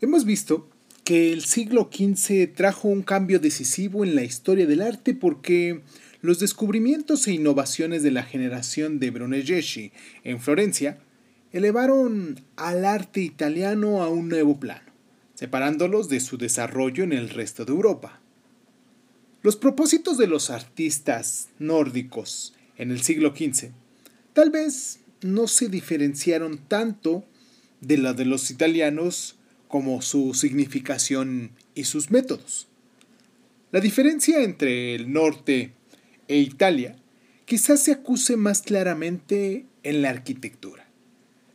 Hemos visto que el siglo XV trajo un cambio decisivo en la historia del arte porque los descubrimientos e innovaciones de la generación de Brunelleschi en Florencia elevaron al arte italiano a un nuevo plano, separándolos de su desarrollo en el resto de Europa. Los propósitos de los artistas nórdicos en el siglo XV tal vez no se diferenciaron tanto de la de los italianos como su significación y sus métodos. La diferencia entre el norte e Italia quizás se acuse más claramente en la arquitectura.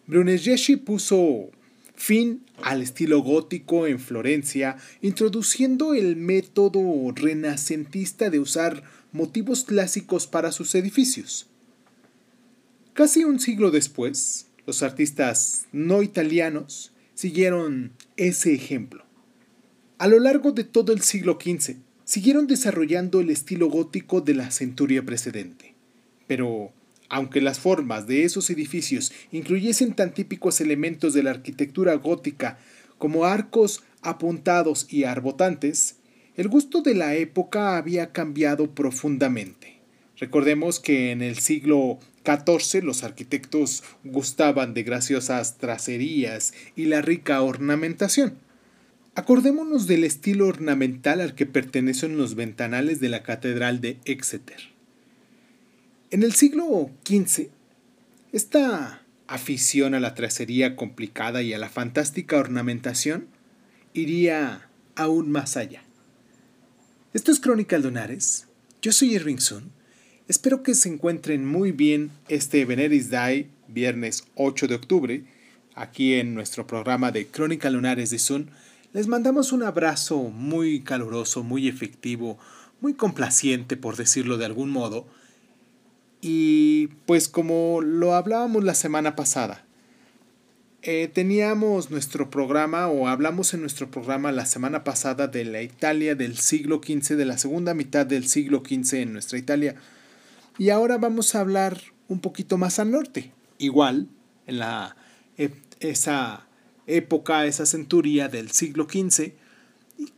Brunelleschi puso fin al estilo gótico en Florencia, introduciendo el método renacentista de usar motivos clásicos para sus edificios. Casi un siglo después, los artistas no italianos siguieron ese ejemplo. A lo largo de todo el siglo XV, siguieron desarrollando el estilo gótico de la centuria precedente. Pero, aunque las formas de esos edificios incluyesen tan típicos elementos de la arquitectura gótica como arcos apuntados y arbotantes, el gusto de la época había cambiado profundamente. Recordemos que en el siglo XIV los arquitectos gustaban de graciosas tracerías y la rica ornamentación. Acordémonos del estilo ornamental al que pertenecen los ventanales de la Catedral de Exeter. En el siglo XV, esta afición a la tracería complicada y a la fantástica ornamentación iría aún más allá. Esto es Crónica Lunares. Yo soy Irving Sun Espero que se encuentren muy bien este Veneris Day, viernes 8 de octubre, aquí en nuestro programa de Crónica Lunares de Sun. Les mandamos un abrazo muy caluroso, muy efectivo, muy complaciente, por decirlo de algún modo. Y pues como lo hablábamos la semana pasada, eh, teníamos nuestro programa o hablamos en nuestro programa la semana pasada de la Italia del siglo XV, de la segunda mitad del siglo XV en nuestra Italia y ahora vamos a hablar un poquito más al norte. Igual, en la, esa época, esa centuria del siglo XV,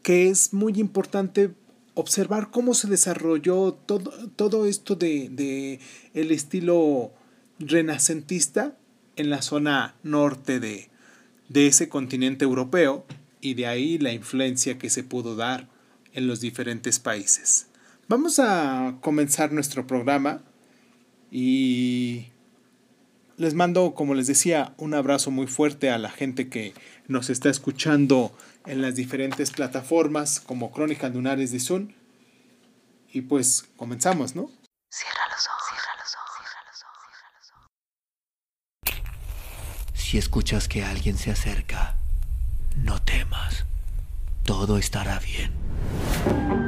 que es muy importante observar cómo se desarrolló todo, todo esto de, de, el estilo renacentista en la zona norte de, de ese continente europeo y de ahí la influencia que se pudo dar en los diferentes países. Vamos a comenzar nuestro programa y les mando, como les decía, un abrazo muy fuerte a la gente que nos está escuchando en las diferentes plataformas como Crónica Lunares de Zoom. Y pues comenzamos, ¿no? Cierra los ojos, cierra los ojos, cierra los ojos, cierra los ojos. Si escuchas que alguien se acerca, no temas. Todo estará bien.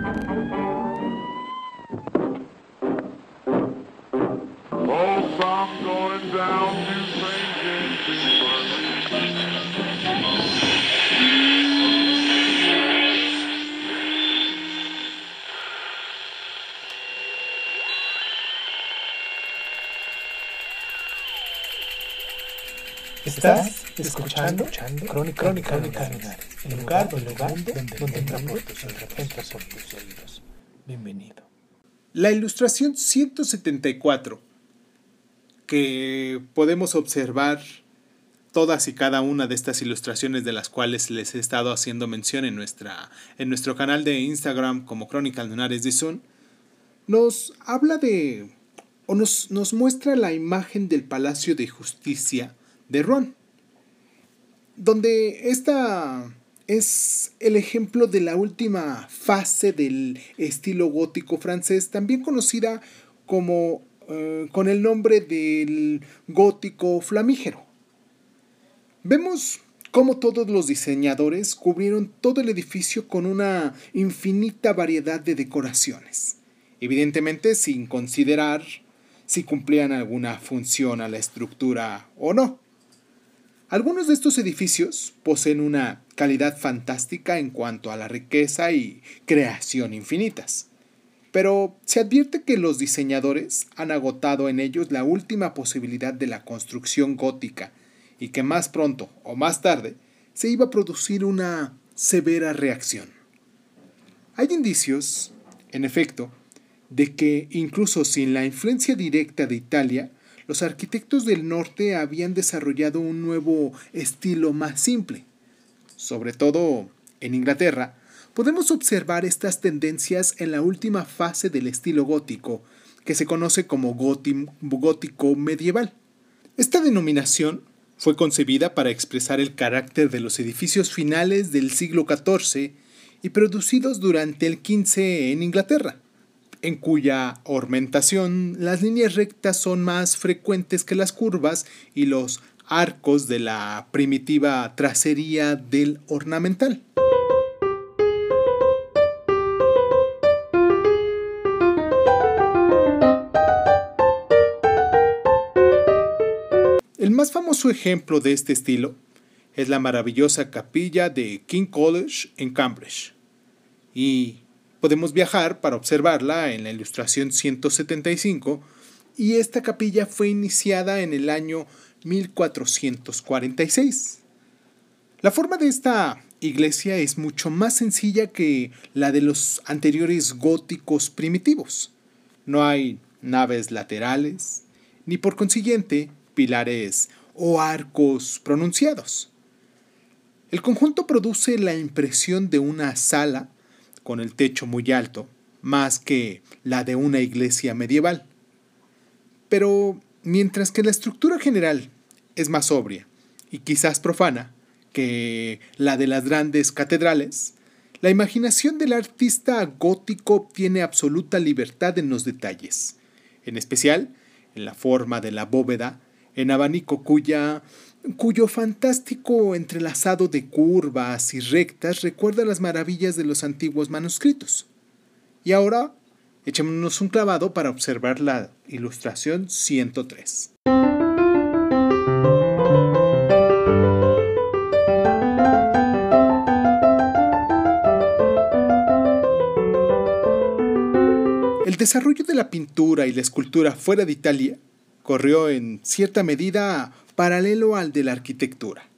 Estás escuchando, escuchando Crónica, Crónica, Crónica el lugar, el lugar donde, donde, donde tus oídos. Bienvenido. La ilustración 174 que podemos observar todas y cada una de estas ilustraciones de las cuales les he estado haciendo mención en, nuestra, en nuestro canal de Instagram como Crónica Lunares de Sun, nos habla de o nos, nos muestra la imagen del Palacio de Justicia de Rouen, donde esta es el ejemplo de la última fase del estilo gótico francés, también conocida como eh, con el nombre del gótico flamígero. Vemos cómo todos los diseñadores cubrieron todo el edificio con una infinita variedad de decoraciones, evidentemente sin considerar si cumplían alguna función a la estructura o no. Algunos de estos edificios poseen una calidad fantástica en cuanto a la riqueza y creación infinitas pero se advierte que los diseñadores han agotado en ellos la última posibilidad de la construcción gótica y que más pronto o más tarde se iba a producir una severa reacción. Hay indicios, en efecto, de que incluso sin la influencia directa de Italia, los arquitectos del norte habían desarrollado un nuevo estilo más simple. Sobre todo en Inglaterra, podemos observar estas tendencias en la última fase del estilo gótico, que se conoce como gótico medieval. Esta denominación fue concebida para expresar el carácter de los edificios finales del siglo XIV y producidos durante el XV en Inglaterra, en cuya ornamentación las líneas rectas son más frecuentes que las curvas y los arcos de la primitiva tracería del ornamental. Más famoso ejemplo de este estilo es la maravillosa capilla de King College en Cambridge. Y podemos viajar para observarla en la ilustración 175 y esta capilla fue iniciada en el año 1446. La forma de esta iglesia es mucho más sencilla que la de los anteriores góticos primitivos. No hay naves laterales, ni por consiguiente pilares o arcos pronunciados. El conjunto produce la impresión de una sala con el techo muy alto, más que la de una iglesia medieval. Pero mientras que la estructura general es más sobria y quizás profana que la de las grandes catedrales, la imaginación del artista gótico tiene absoluta libertad en los detalles, en especial en la forma de la bóveda, en abanico cuya cuyo fantástico entrelazado de curvas y rectas recuerda las maravillas de los antiguos manuscritos. Y ahora echémonos un clavado para observar la ilustración 103. El desarrollo de la pintura y la escultura fuera de Italia corrió en cierta medida paralelo al de la arquitectura.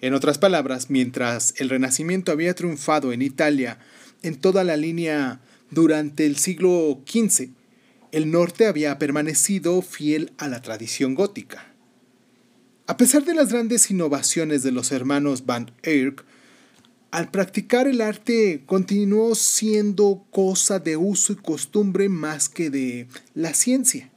En otras palabras, mientras el Renacimiento había triunfado en Italia en toda la línea durante el siglo XV, el norte había permanecido fiel a la tradición gótica. A pesar de las grandes innovaciones de los hermanos Van Eyck, al practicar el arte continuó siendo cosa de uso y costumbre más que de la ciencia.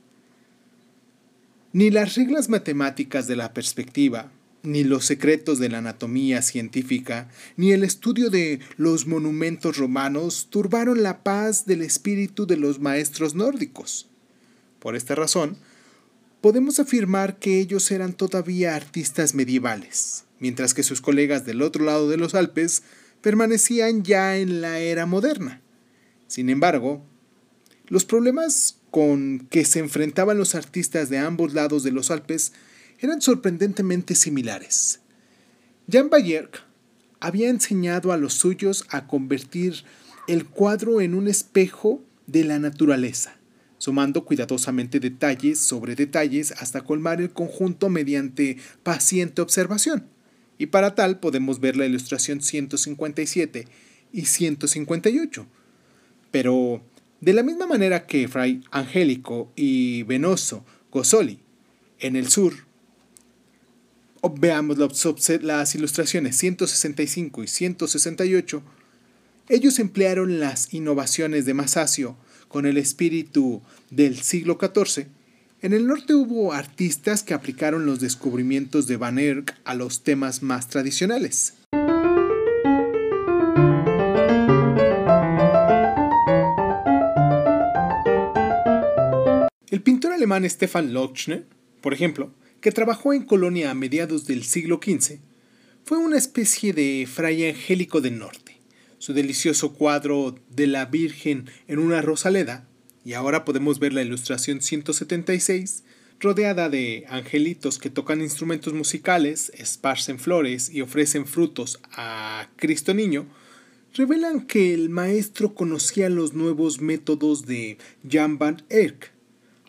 Ni las reglas matemáticas de la perspectiva, ni los secretos de la anatomía científica, ni el estudio de los monumentos romanos turbaron la paz del espíritu de los maestros nórdicos. Por esta razón, podemos afirmar que ellos eran todavía artistas medievales, mientras que sus colegas del otro lado de los Alpes permanecían ya en la era moderna. Sin embargo, los problemas con que se enfrentaban los artistas de ambos lados de los Alpes eran sorprendentemente similares. Jan Bayer había enseñado a los suyos a convertir el cuadro en un espejo de la naturaleza, sumando cuidadosamente detalles sobre detalles hasta colmar el conjunto mediante paciente observación. Y para tal podemos ver la ilustración 157 y 158. Pero de la misma manera que Fray Angélico y Venoso Gozzoli en el sur, veamos las ilustraciones 165 y 168, ellos emplearon las innovaciones de Masaccio con el espíritu del siglo XIV. En el norte hubo artistas que aplicaron los descubrimientos de Van Eyck a los temas más tradicionales. Alemán Stefan Lochner, por ejemplo, que trabajó en Colonia a mediados del siglo XV, fue una especie de fray angélico del norte. Su delicioso cuadro de la Virgen en una rosaleda, y ahora podemos ver la ilustración 176, rodeada de angelitos que tocan instrumentos musicales, esparcen flores y ofrecen frutos a Cristo Niño, revelan que el maestro conocía los nuevos métodos de Jan van Eyck,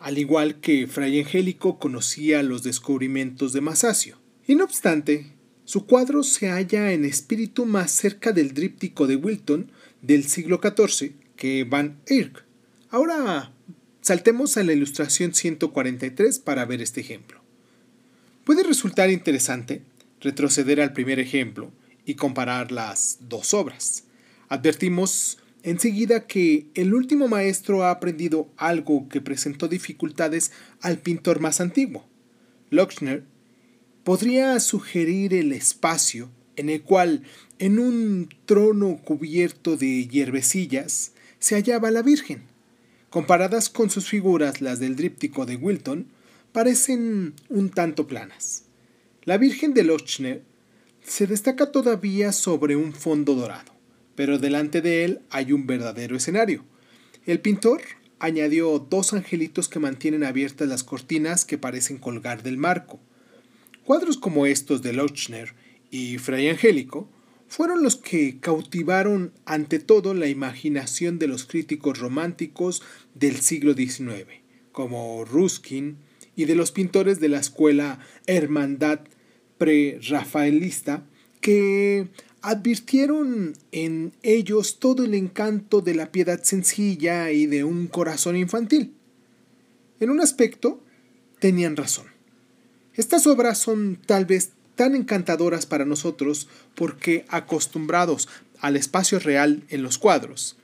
al igual que Fray Angélico conocía los descubrimientos de Masaccio. Y no obstante, Su cuadro se halla en espíritu más cerca del díptico de Wilton del siglo XIV que Van Eyck. Ahora saltemos a la ilustración 143 para ver este ejemplo. Puede resultar interesante retroceder al primer ejemplo y comparar las dos obras. Advertimos enseguida que el último maestro ha aprendido algo que presentó dificultades al pintor más antiguo. Lochner podría sugerir el espacio en el cual, en un trono cubierto de hierbecillas, se hallaba la Virgen. Comparadas con sus figuras, las del díptico de Wilton, parecen un tanto planas. La Virgen de Lochner se destaca todavía sobre un fondo dorado, pero delante de él hay un verdadero escenario. El pintor añadió dos angelitos que mantienen abiertas las cortinas que parecen colgar del marco. Cuadros como estos de Lochner y Fray Angélico fueron los que cautivaron ante todo la imaginación de los críticos románticos del siglo XIX, como Ruskin, y de los pintores de la escuela Hermandad pre-rafaelista, que advirtieron en ellos todo el encanto de la piedad sencilla y de un corazón infantil. En un aspecto, tenían razón. Estas obras son tal vez tan encantadoras para nosotros porque acostumbrados al espacio real en los cuadros,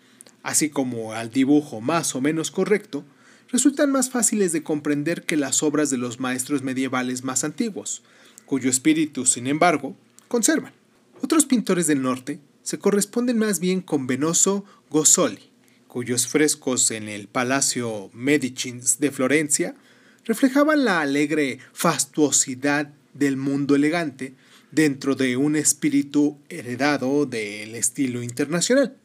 así como al dibujo más o menos correcto, resultan más fáciles de comprender que las obras de los maestros medievales más antiguos, cuyo espíritu, sin embargo, conservan. Otros pintores del norte se corresponden más bien con Venoso Gozzoli, cuyos frescos en el Palacio Medicins de Florencia reflejaban la alegre fastuosidad del mundo elegante dentro de un espíritu heredado del estilo internacional.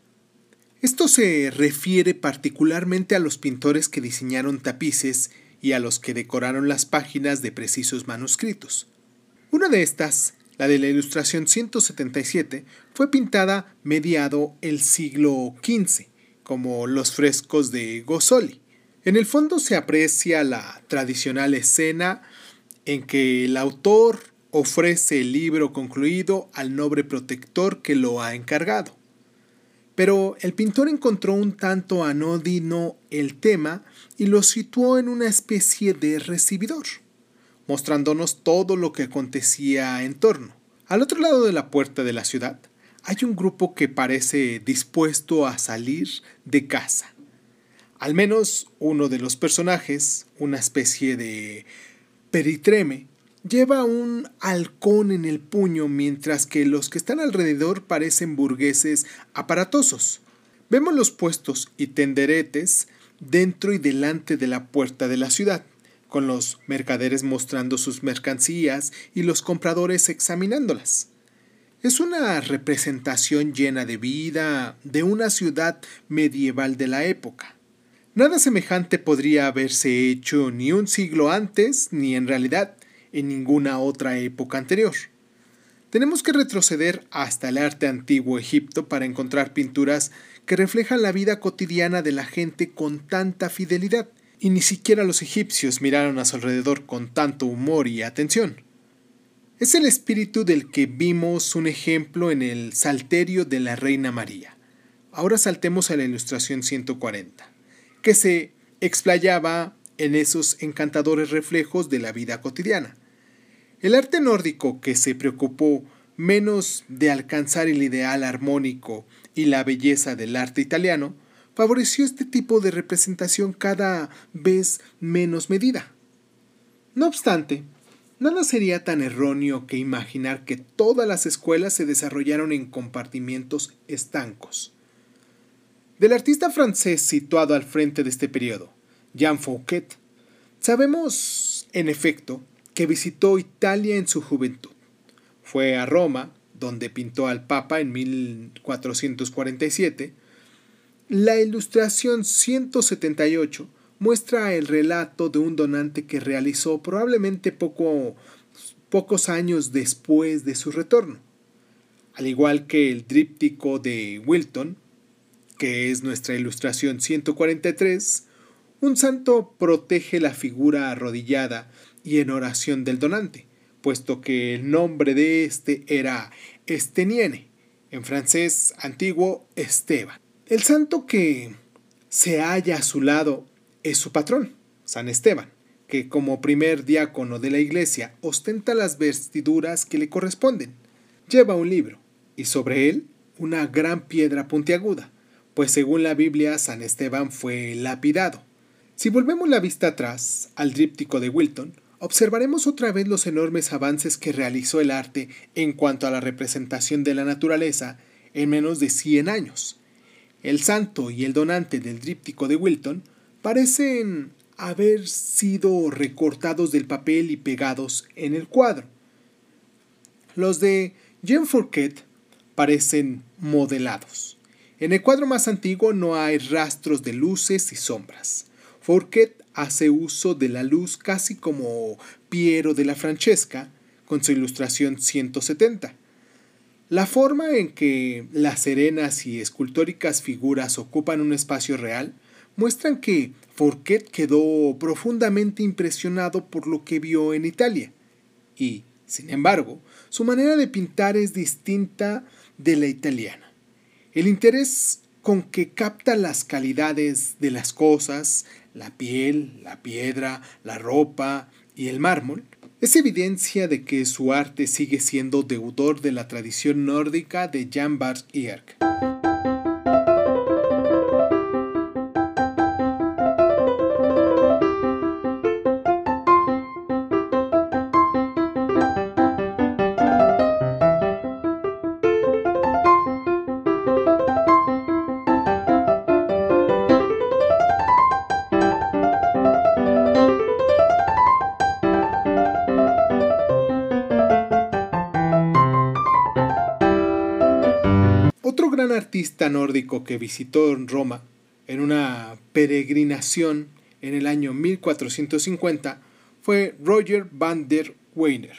Esto se refiere particularmente a los pintores que diseñaron tapices y a los que decoraron las páginas de precisos manuscritos. Una de estas, la de la ilustración 177, fue pintada mediado el siglo XV, como los frescos de Gozzoli. En el fondo se aprecia la tradicional escena en que el autor ofrece el libro concluido al noble protector que lo ha encargado. Pero el pintor encontró un tanto anodino el tema y lo situó en una especie de recibidor, mostrándonos todo lo que acontecía en torno. Al otro lado de la puerta de la ciudad hay un grupo que parece dispuesto a salir de casa. Al menos uno de los personajes, una especie de peritreme, lleva un halcón en el puño mientras que los que están alrededor parecen burgueses aparatosos. Vemos los puestos y tenderetes dentro y delante de la puerta de la ciudad, con los mercaderes mostrando sus mercancías y los compradores examinándolas. Es una representación llena de vida de una ciudad medieval de la época. Nada semejante podría haberse hecho ni un siglo antes, ni en realidad en ninguna otra época anterior. Tenemos que retroceder hasta el arte antiguo Egipto para encontrar pinturas que reflejan la vida cotidiana de la gente con tanta fidelidad, y ni siquiera los egipcios miraron a su alrededor con tanto humor y atención. Es el espíritu del que vimos un ejemplo en el Salterio de la Reina María. Ahora saltemos a la ilustración 140 que se explayaba en esos encantadores reflejos de la vida cotidiana. El arte nórdico, que se preocupó menos de alcanzar el ideal armónico y la belleza del arte italiano, favoreció este tipo de representación cada vez menos medida. No obstante, nada sería tan erróneo que imaginar que todas las escuelas se desarrollaron en compartimientos estancos. Del artista francés situado al frente de este periodo, Jean Fouquet, sabemos, en efecto, que visitó Italia en su juventud. Fue a Roma, donde pintó al Papa en 1447. La ilustración 178 muestra el relato de un donante que realizó probablemente poco, pocos años después de su retorno. Al igual que el díptico de Wilton, que es nuestra ilustración 143, un santo protege la figura arrodillada y en oración del donante, puesto que el nombre de este era Esteniene, en francés antiguo Esteban. El santo que se halla a su lado es su patrón, San Esteban, que como primer diácono de la iglesia ostenta las vestiduras que le corresponden. Lleva un libro y sobre él una gran piedra puntiaguda, pues según la Biblia San Esteban fue lapidado. Si volvemos la vista atrás al díptico de Wilton, observaremos otra vez los enormes avances que realizó el arte en cuanto a la representación de la naturaleza en menos de 100 años. El santo y el donante del díptico de Wilton parecen haber sido recortados del papel y pegados en el cuadro. Los de Jean Fourquet parecen modelados. En el cuadro más antiguo no hay rastros de luces y sombras. Fourquet hace uso de la luz casi como Piero de la Francesca con su ilustración 170. La forma en que las serenas y escultóricas figuras ocupan un espacio real muestran que Fourquet quedó profundamente impresionado por lo que vio en Italia y, sin embargo, su manera de pintar es distinta de la italiana. El interés con que capta las calidades de las cosas, la piel, la piedra, la ropa y el mármol, es evidencia de que su arte sigue siendo deudor de la tradición nórdica de Jan Bart Eark. Que visitó Roma en una peregrinación en el año 1450 fue Roger van der Weyner.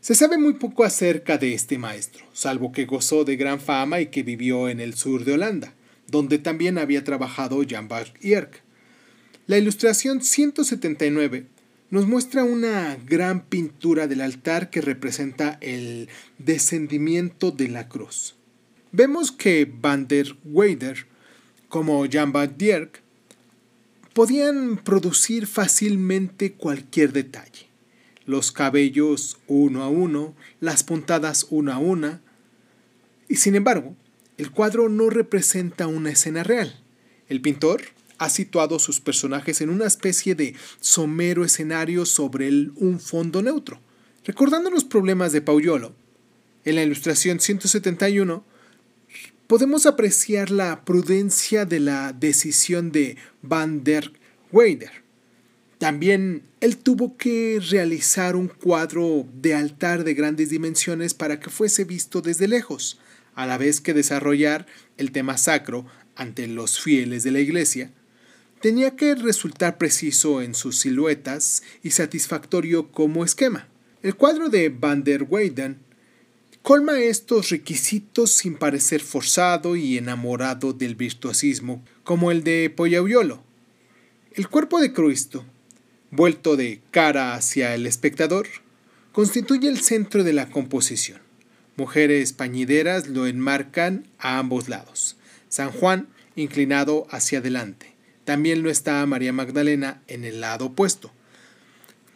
Se sabe muy poco acerca de este maestro, salvo que gozó de gran fama y que vivió en el sur de Holanda, donde también había trabajado Jan Bach Yerk. La ilustración 179 nos muestra una gran pintura del altar que representa el descendimiento de la cruz. Vemos que Van der Weyder, como Jan van Dierk, podían producir fácilmente cualquier detalle. Los cabellos uno a uno, las puntadas una a una. Y sin embargo, el cuadro no representa una escena real. El pintor ha situado sus personajes en una especie de somero escenario sobre un fondo neutro. Recordando los problemas de Pauyolo, en la ilustración 171 podemos apreciar la prudencia de la decisión de Van der Weyder. También él tuvo que realizar un cuadro de altar de grandes dimensiones para que fuese visto desde lejos, a la vez que desarrollar el tema sacro ante los fieles de la iglesia. Tenía que resultar preciso en sus siluetas y satisfactorio como esquema. El cuadro de Van der Weyden colma estos requisitos sin parecer forzado y enamorado del virtuosismo, como el de Pollauiolo. El cuerpo de Cristo, vuelto de cara hacia el espectador, constituye el centro de la composición. Mujeres pañideras lo enmarcan a ambos lados. San Juan inclinado hacia adelante. También lo está María Magdalena en el lado opuesto.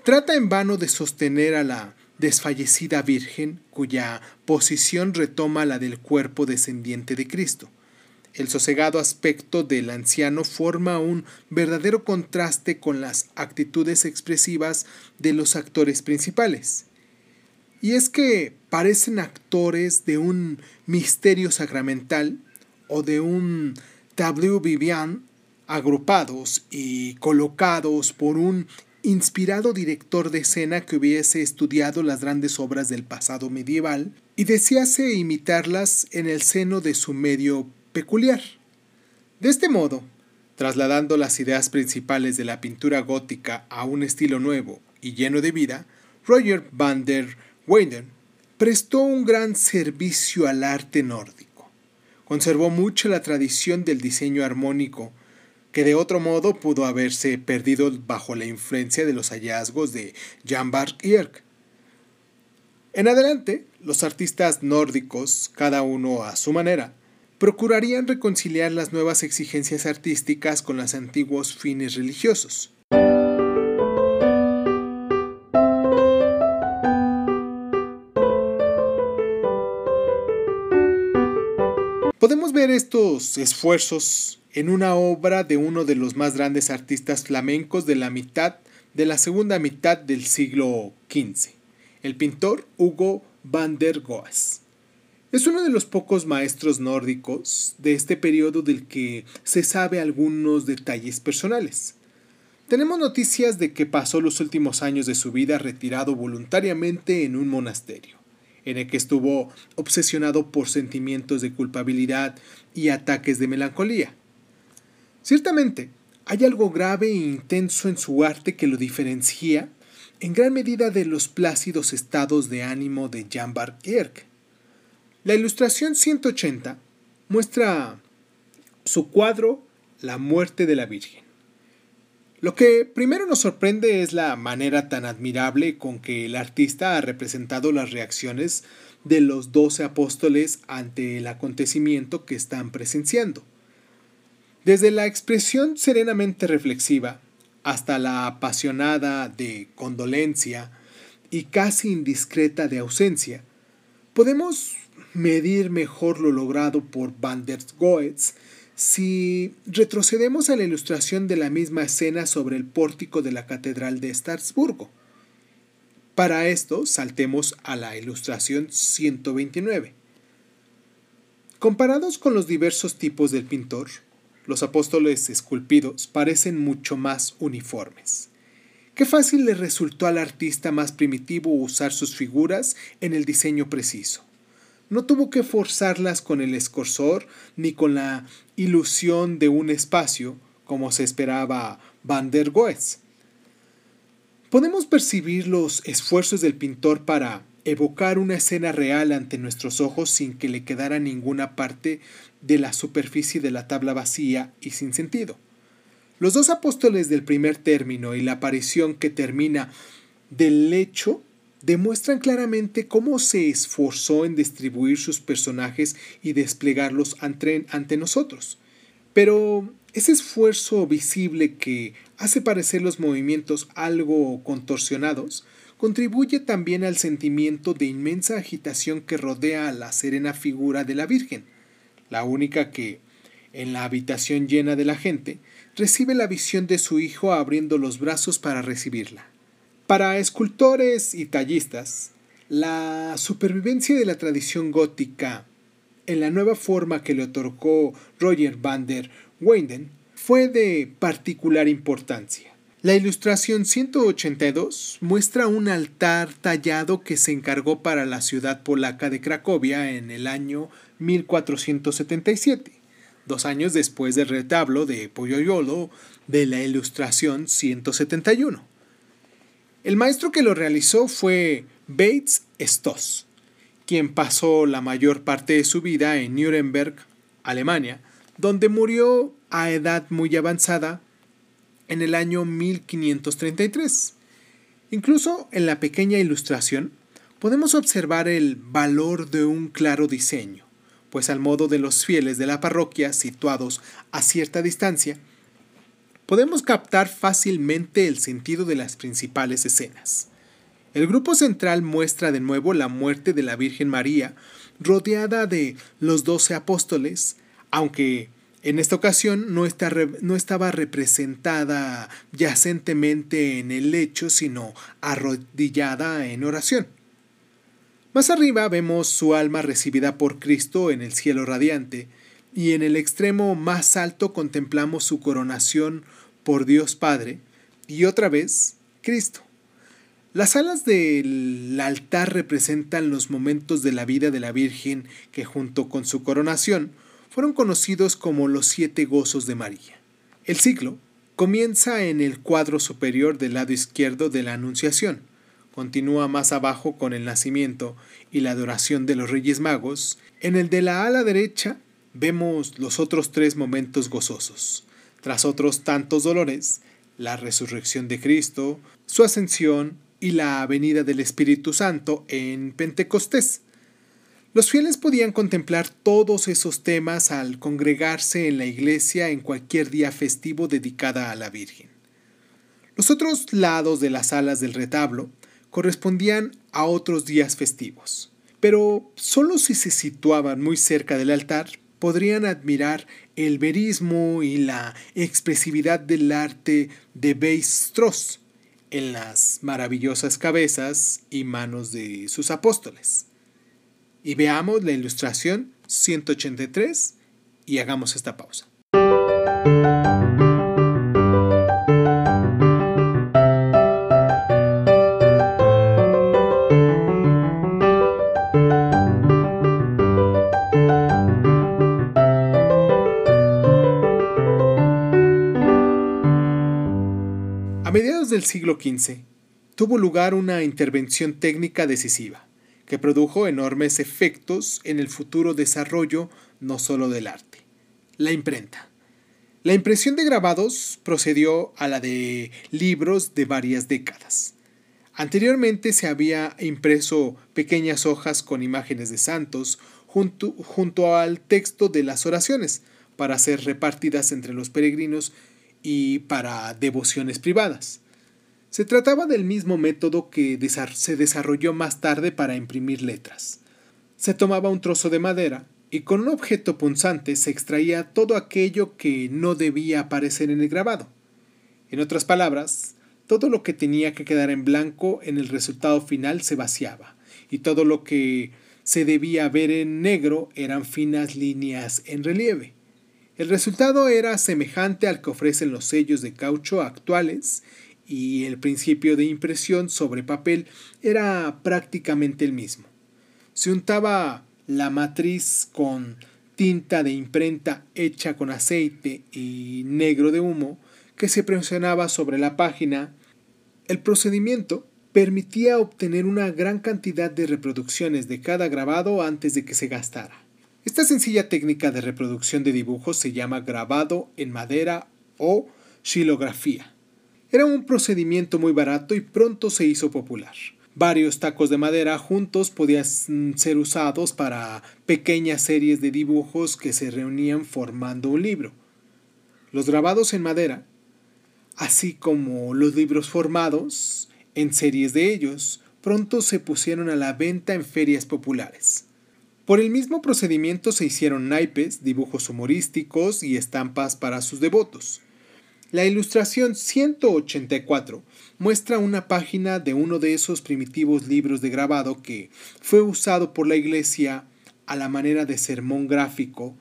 Trata en vano de sostener a la desfallecida Virgen cuya posición retoma la del cuerpo descendiente de Cristo. El sosegado aspecto del anciano forma un verdadero contraste con las actitudes expresivas de los actores principales. Y es que parecen actores de un misterio sacramental o de un tableau vivant agrupados y colocados por un inspirado director de escena que hubiese estudiado las grandes obras del pasado medieval y desease imitarlas en el seno de su medio peculiar. De este modo, trasladando las ideas principales de la pintura gótica a un estilo nuevo y lleno de vida, Roger van der Weyden prestó un gran servicio al arte nórdico. Conservó mucho la tradición del diseño armónico que de otro modo pudo haberse perdido bajo la influencia de los hallazgos de Jan Bark. En adelante, los artistas nórdicos, cada uno a su manera, procurarían reconciliar las nuevas exigencias artísticas con los antiguos fines religiosos. Podemos ver estos esfuerzos en una obra de uno de los más grandes artistas flamencos de la mitad de la segunda mitad del siglo XV, el pintor Hugo van der Goes. Es uno de los pocos maestros nórdicos de este periodo del que se sabe algunos detalles personales. Tenemos noticias de que pasó los últimos años de su vida retirado voluntariamente en un monasterio, en el que estuvo obsesionado por sentimientos de culpabilidad y ataques de melancolía. Ciertamente, hay algo grave e intenso en su arte que lo diferencia en gran medida de los plácidos estados de ánimo de Jan Bark la ilustración 180 muestra su cuadro La muerte de la Virgen. Lo que primero nos sorprende es la manera tan admirable con que el artista ha representado las reacciones de los doce apóstoles ante el acontecimiento que están presenciando. Desde la expresión serenamente reflexiva hasta la apasionada de condolencia y casi indiscreta de ausencia, podemos medir mejor lo logrado por Van der Goetz si retrocedemos a la ilustración de la misma escena sobre el pórtico de la Catedral de Estrasburgo. Para esto, saltemos a la ilustración 129. Comparados con los diversos tipos del pintor, los apóstoles esculpidos parecen mucho más uniformes. Qué fácil le resultó al artista más primitivo usar sus figuras en el diseño preciso. No tuvo que forzarlas con el escorsor ni con la ilusión de un espacio, como se esperaba Van der Goes. Podemos percibir los esfuerzos del pintor para evocar una escena real ante nuestros ojos sin que le quedara ninguna parte de la superficie de la tabla vacía y sin sentido. Los dos apóstoles del primer término y la aparición que termina del lecho demuestran claramente cómo se esforzó en distribuir sus personajes y desplegarlos ante, ante nosotros. Pero ese esfuerzo visible que hace parecer los movimientos algo contorsionados, contribuye también al sentimiento de inmensa agitación que rodea a la serena figura de la Virgen, la única que, en la habitación llena de la gente, recibe la visión de su Hijo abriendo los brazos para recibirla. Para escultores y tallistas, la supervivencia de la tradición gótica en la nueva forma que le otorgó Roger van der Weyden fue de particular importancia. La ilustración 182 muestra un altar tallado que se encargó para la ciudad polaca de Cracovia en el año 1477, dos años después del retablo de Poyoyolo de la ilustración 171. El maestro que lo realizó fue Bates Stoss, quien pasó la mayor parte de su vida en Nuremberg, Alemania, donde murió a edad muy avanzada en el año 1533. Incluso en la pequeña ilustración podemos observar el valor de un claro diseño, pues al modo de los fieles de la parroquia situados a cierta distancia, podemos captar fácilmente el sentido de las principales escenas. El grupo central muestra de nuevo la muerte de la Virgen María, rodeada de los doce apóstoles, aunque en esta ocasión no, no, estaba representada yacentemente en el lecho, sino arrodillada en oración. Más arriba vemos su alma recibida por Cristo en el cielo radiante, y en el extremo más alto contemplamos su coronación por Dios Padre y otra vez Cristo. Las alas del altar representan los momentos de la vida de la Virgen que junto con su coronación fueron conocidos como los siete gozos de María. El siglo comienza en el cuadro superior del lado izquierdo de la Anunciación, continúa más abajo con el nacimiento y la adoración de los Reyes Magos, en el de la ala derecha vemos los otros tres momentos gozosos, tras otros tantos dolores, la resurrección de Cristo, su ascensión y la venida del Espíritu Santo en Pentecostés. Los fieles podían contemplar todos esos temas al congregarse en la iglesia en cualquier día festivo dedicada a la Virgen. Los otros lados de las alas del retablo correspondían a otros días festivos, pero solo si se situaban muy cerca del altar podrían admirar el verismo y la expresividad del arte de Weiss-Strauss en las maravillosas cabezas y manos de sus apóstoles. Y veamos la ilustración 183 y hagamos esta pausa. A mediados del siglo XV tuvo lugar una intervención técnica decisiva, que produjo enormes efectos en el futuro desarrollo no solo del arte. La imprenta. La impresión de grabados procedió a la de libros de varias décadas. Anteriormente se había impreso pequeñas hojas con imágenes de santos junto, junto al texto de las oraciones para ser repartidas entre los peregrinos y para devociones privadas. Se trataba del mismo método que se desarrolló más tarde para imprimir letras. Se tomaba un trozo de madera y con un objeto punzante se extraía todo aquello que no debía aparecer en el grabado. En otras palabras, todo lo que tenía que quedar en blanco en el resultado final se vaciaba, y todo lo que se debía ver en negro eran finas líneas en relieve. El resultado era semejante al que ofrecen los sellos de caucho actuales y el principio de impresión sobre papel era prácticamente el mismo. Se untaba la matriz con tinta de imprenta hecha con aceite y negro de humo que se presionaba sobre la página. El procedimiento permitía obtener una gran cantidad de reproducciones de cada grabado antes de que se gastara. Esta sencilla técnica de reproducción de dibujos se llama grabado en madera o xilografía. Era un procedimiento muy barato y pronto se hizo popular. Varios tacos de madera juntos podían ser usados para pequeñas series de dibujos que se reunían formando un libro. Los grabados en madera, así como los libros formados en series de ellos, pronto se pusieron a la venta en ferias populares. Por el mismo procedimiento se hicieron naipes, dibujos humorísticos y estampas para sus devotos. La ilustración 184 muestra una página de uno de esos primitivos libros de grabado que fue usado por la Iglesia a la manera de sermón gráfico.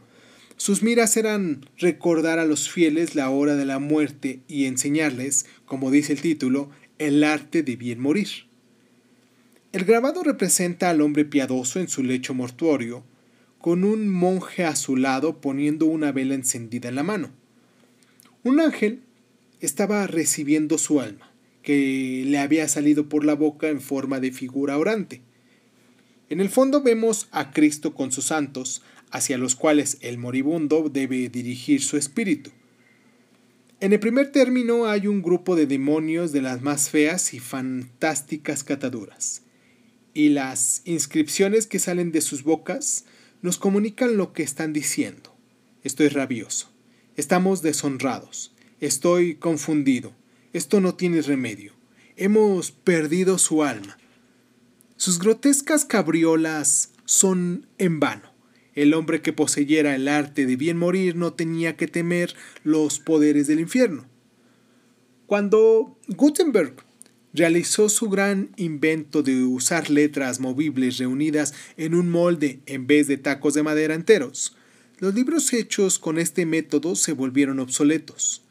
Sus miras eran recordar a los fieles la hora de la muerte y enseñarles, como dice el título, el arte de bien morir. El grabado representa al hombre piadoso en su lecho mortuorio, con un monje a su lado poniendo una vela encendida en la mano. Un ángel estaba recibiendo su alma, que le había salido por la boca en forma de figura orante. En el fondo vemos a Cristo con sus santos, hacia los cuales el moribundo debe dirigir su espíritu. En el primer término hay un grupo de demonios de las más feas y fantásticas cataduras y las inscripciones que salen de sus bocas nos comunican lo que están diciendo. Estoy rabioso, estamos deshonrados, estoy confundido, esto no tiene remedio, hemos perdido su alma. Sus grotescas cabriolas son en vano. El hombre que poseyera el arte de bien morir no tenía que temer los poderes del infierno. Cuando Gutenberg realizó su gran invento de usar letras movibles reunidas en un molde en vez de tacos de madera enteros. Los libros hechos con este método se volvieron obsoletos,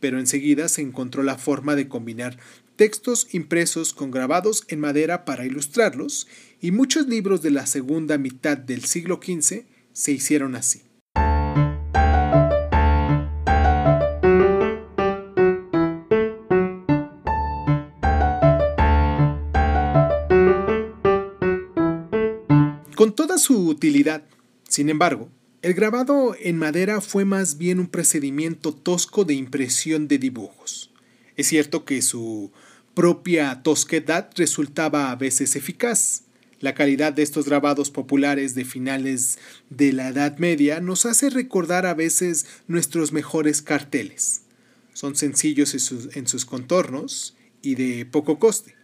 pero enseguida se encontró la forma de combinar textos impresos con grabados en madera para ilustrarlos, y muchos libros de la segunda mitad del siglo XV se hicieron así. Con toda su utilidad, sin embargo, el grabado en madera fue más bien un procedimiento tosco de impresión de dibujos. Es cierto que su propia tosquedad resultaba a veces eficaz. La calidad de estos grabados populares de finales de la Edad Media nos hace recordar a veces nuestros mejores carteles. Son sencillos en sus, contornos y de poco coste.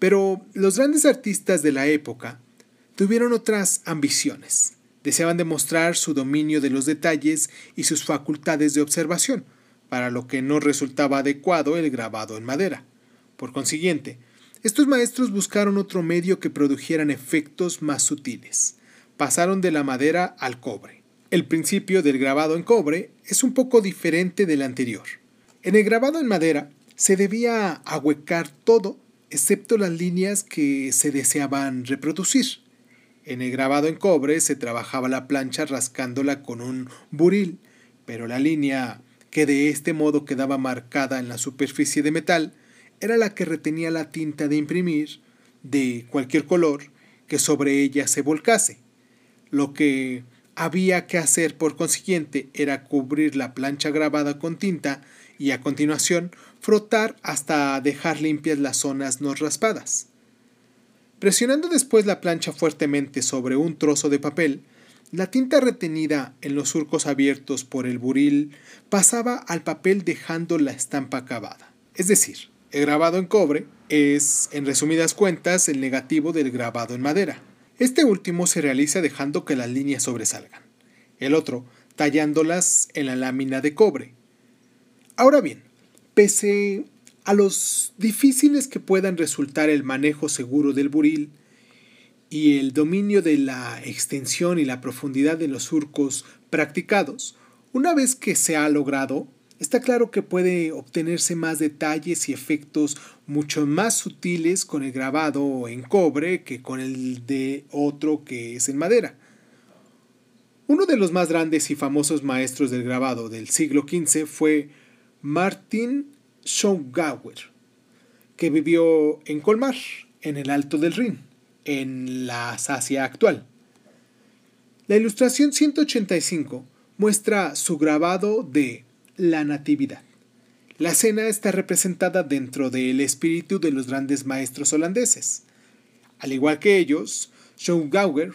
Pero los grandes artistas de la época tuvieron otras ambiciones. Deseaban demostrar su dominio de los detalles y sus facultades de observación, para lo que no resultaba adecuado el grabado en madera. Por consiguiente, estos maestros buscaron otro medio que produjeran efectos más sutiles. Pasaron de la madera al cobre. El principio del grabado en cobre es un poco diferente del anterior. En el grabado en madera se debía ahuecar todo excepto las líneas que se deseaban reproducir. En el grabado en cobre se trabajaba la plancha rascándola con un buril, pero la línea que de este modo quedaba marcada en la superficie de metal era la que retenía la tinta de imprimir de cualquier color que sobre ella se volcase. Lo que había que hacer por consiguiente era cubrir la plancha grabada con tinta y a continuación frotar hasta dejar limpias las zonas no raspadas. Presionando después la plancha fuertemente sobre un trozo de papel, la tinta retenida en los surcos abiertos por el buril pasaba al papel dejando la estampa acabada. Es decir, el grabado en cobre es, en resumidas cuentas, el negativo del grabado en madera. Este último se realiza dejando que las líneas sobresalgan. El otro, tallándolas en la lámina de cobre. Ahora bien, pese a los difíciles que puedan resultar el manejo seguro del buril y el dominio de la extensión y la profundidad de los surcos practicados, una vez que se ha logrado, Está claro que puede obtenerse más detalles y efectos mucho más sutiles con el grabado en cobre que con el de otro que es en madera. Uno de los más grandes y famosos maestros del grabado del siglo XV fue Martin Schongauer, que vivió en Colmar, en el Alto del Rin, en la Alsacia actual. La ilustración 185 muestra su grabado de la Natividad. La cena está representada dentro del espíritu de los grandes maestros holandeses. Al igual que ellos, Schongauer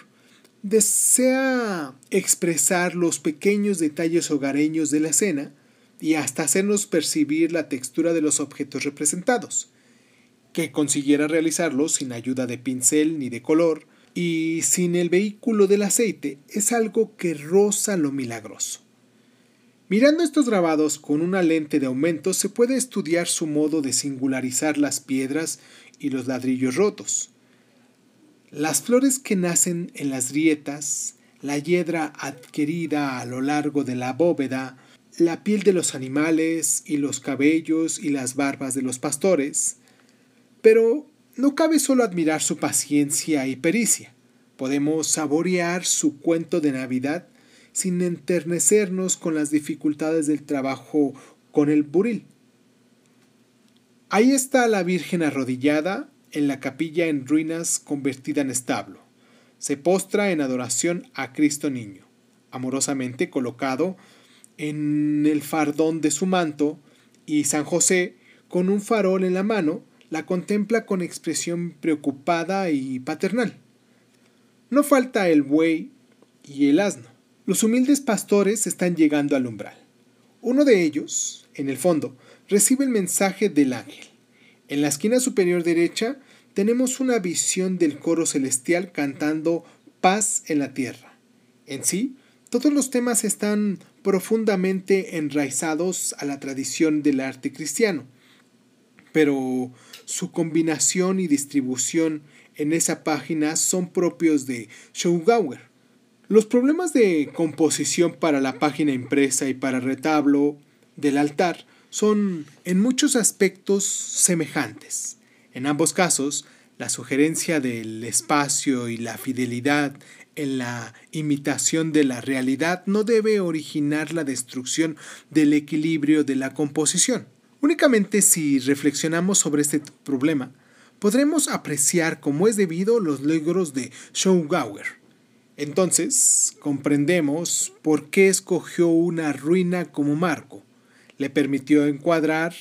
desea expresar los pequeños detalles hogareños de la cena y hasta hacernos percibir la textura de los objetos representados. Que consiguiera realizarlo sin ayuda de pincel ni de color y sin el vehículo del aceite es algo que roza lo milagroso. Mirando estos grabados con una lente de aumento se puede estudiar su modo de singularizar las piedras y los ladrillos rotos. Las flores que nacen en las grietas, la hiedra adquirida a lo largo de la bóveda, la piel de los animales y los cabellos y las barbas de los pastores. Pero no cabe solo admirar su paciencia y pericia. Podemos saborear su cuento de Navidad sin enternecernos con las dificultades del trabajo con el buril. Ahí está la Virgen arrodillada en la capilla en ruinas convertida en establo. Se postra en adoración a Cristo Niño, amorosamente colocado en el fardón de su manto, y San José, con un farol en la mano, la contempla con expresión preocupada y paternal. No falta el buey y el asno. Los humildes pastores están llegando al umbral. Uno de ellos, en el fondo, recibe el mensaje del ángel. En la esquina superior derecha tenemos una visión del coro celestial cantando paz en la tierra. En sí, todos los temas están profundamente enraizados a la tradición del arte cristiano, pero su combinación y distribución en esa página son propios de Schongauer. Los problemas de composición para la página impresa y para retablo del altar son en muchos aspectos semejantes. En ambos casos, la sugerencia del espacio y la fidelidad en la imitación de la realidad no debe originar la destrucción del equilibrio de la composición. Únicamente si reflexionamos sobre este problema, podremos apreciar como es debido los logros de Schongauer entonces comprendemos por qué escogió una ruina como marco. Le permitió encuadrar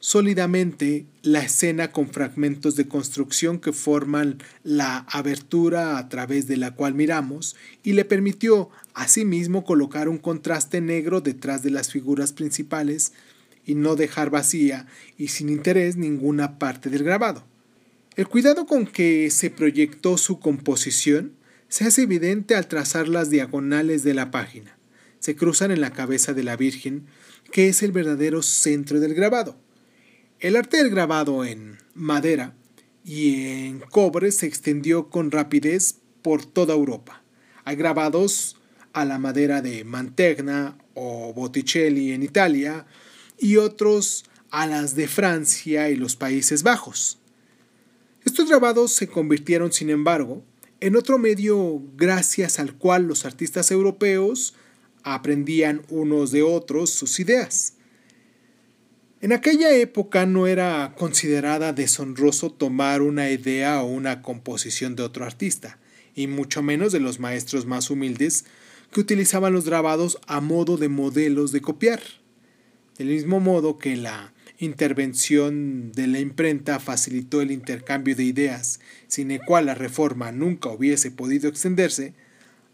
sólidamente la escena con fragmentos de construcción que forman la abertura a través de la cual miramos y le permitió asimismo colocar un contraste negro detrás de las figuras principales y no dejar vacía y sin interés ninguna parte del grabado. El cuidado con que se proyectó su composición se hace evidente al trazar las diagonales de la página. Se cruzan en la cabeza de la Virgen, que es el verdadero centro del grabado. El arte del grabado en madera y en cobre se extendió con rapidez por toda Europa. Hay grabados a la madera de Mantegna o Botticelli en Italia y otros a las de Francia y los Países Bajos. Estos grabados se convirtieron, sin embargo, en otro medio gracias al cual los artistas europeos aprendían unos de otros sus ideas. En aquella época no era considerada deshonroso tomar una idea o una composición de otro artista, y mucho menos de los maestros más humildes que utilizaban los grabados a modo de modelos de copiar. Del mismo modo que la intervención de la imprenta facilitó el intercambio de ideas, sin el cual la reforma nunca hubiese podido extenderse,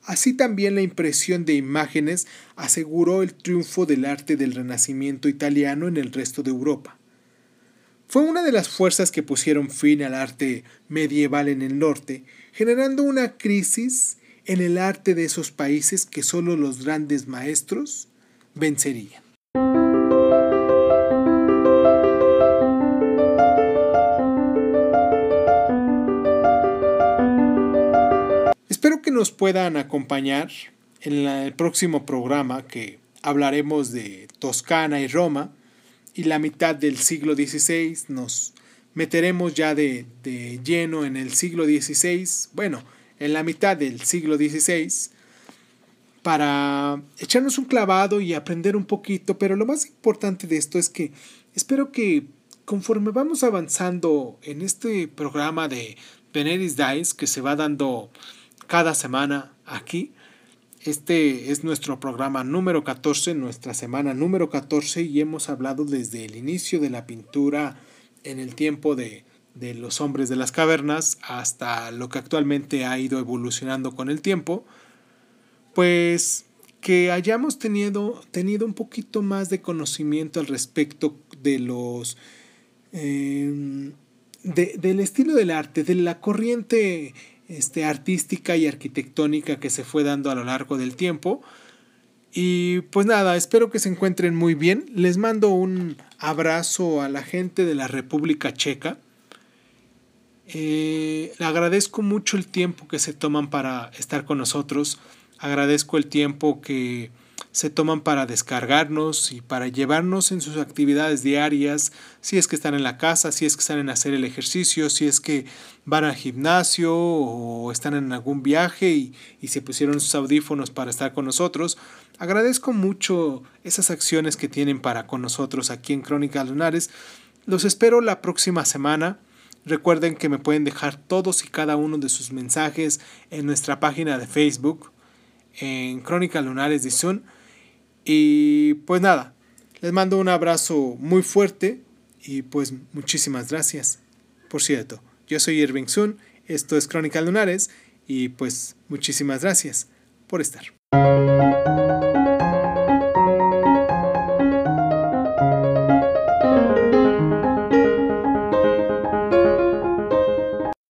Así también la impresión de imágenes aseguró el triunfo del arte del Renacimiento italiano en el resto de Europa. Fue una de las fuerzas que pusieron fin al arte medieval en el norte, generando una crisis en el arte de esos países que solo los grandes maestros vencerían. Puedan acompañar en el próximo programa que hablaremos de Toscana y Roma y la mitad del siglo XVI nos meteremos ya de, de lleno en el siglo XVI, bueno, en la mitad del siglo XVI, para echarnos un clavado y aprender un poquito, pero lo más importante de esto es que espero que conforme vamos avanzando en este programa de Veneris Dice, que se va dando cada semana aquí. Este es nuestro programa número 14, nuestra semana número 14 y hemos hablado desde el inicio de la pintura en el tiempo de, de los hombres de las cavernas hasta lo que actualmente ha ido evolucionando con el tiempo. Pues que hayamos tenido, tenido un poquito más de conocimiento al respecto de los... Em, del estilo del arte, de la corriente este, artística y arquitectónica que se fue dando a lo largo del tiempo. Y pues nada, espero que se encuentren muy bien. Les mando un abrazo a la gente de la República Checa. Eh, agradezco mucho el tiempo que se toman para estar con nosotros. Agradezco el tiempo que se toman para descargarnos y para llevarnos en sus actividades diarias, si es que están en la casa, si es que están en hacer el ejercicio, si es que van al gimnasio o están en algún viaje y, y se pusieron sus audífonos para estar con nosotros. Agradezco mucho esas acciones que tienen para con nosotros aquí en Crónicas Lunares. Los espero la próxima semana. Recuerden que me pueden dejar todos y cada uno de sus mensajes en nuestra página de Facebook, en Crónicas Lunares de Sun. Y pues nada, les mando un abrazo muy fuerte y pues muchísimas gracias. Por cierto, yo soy Irving Sun, esto es Crónica Lunares y pues muchísimas gracias por estar.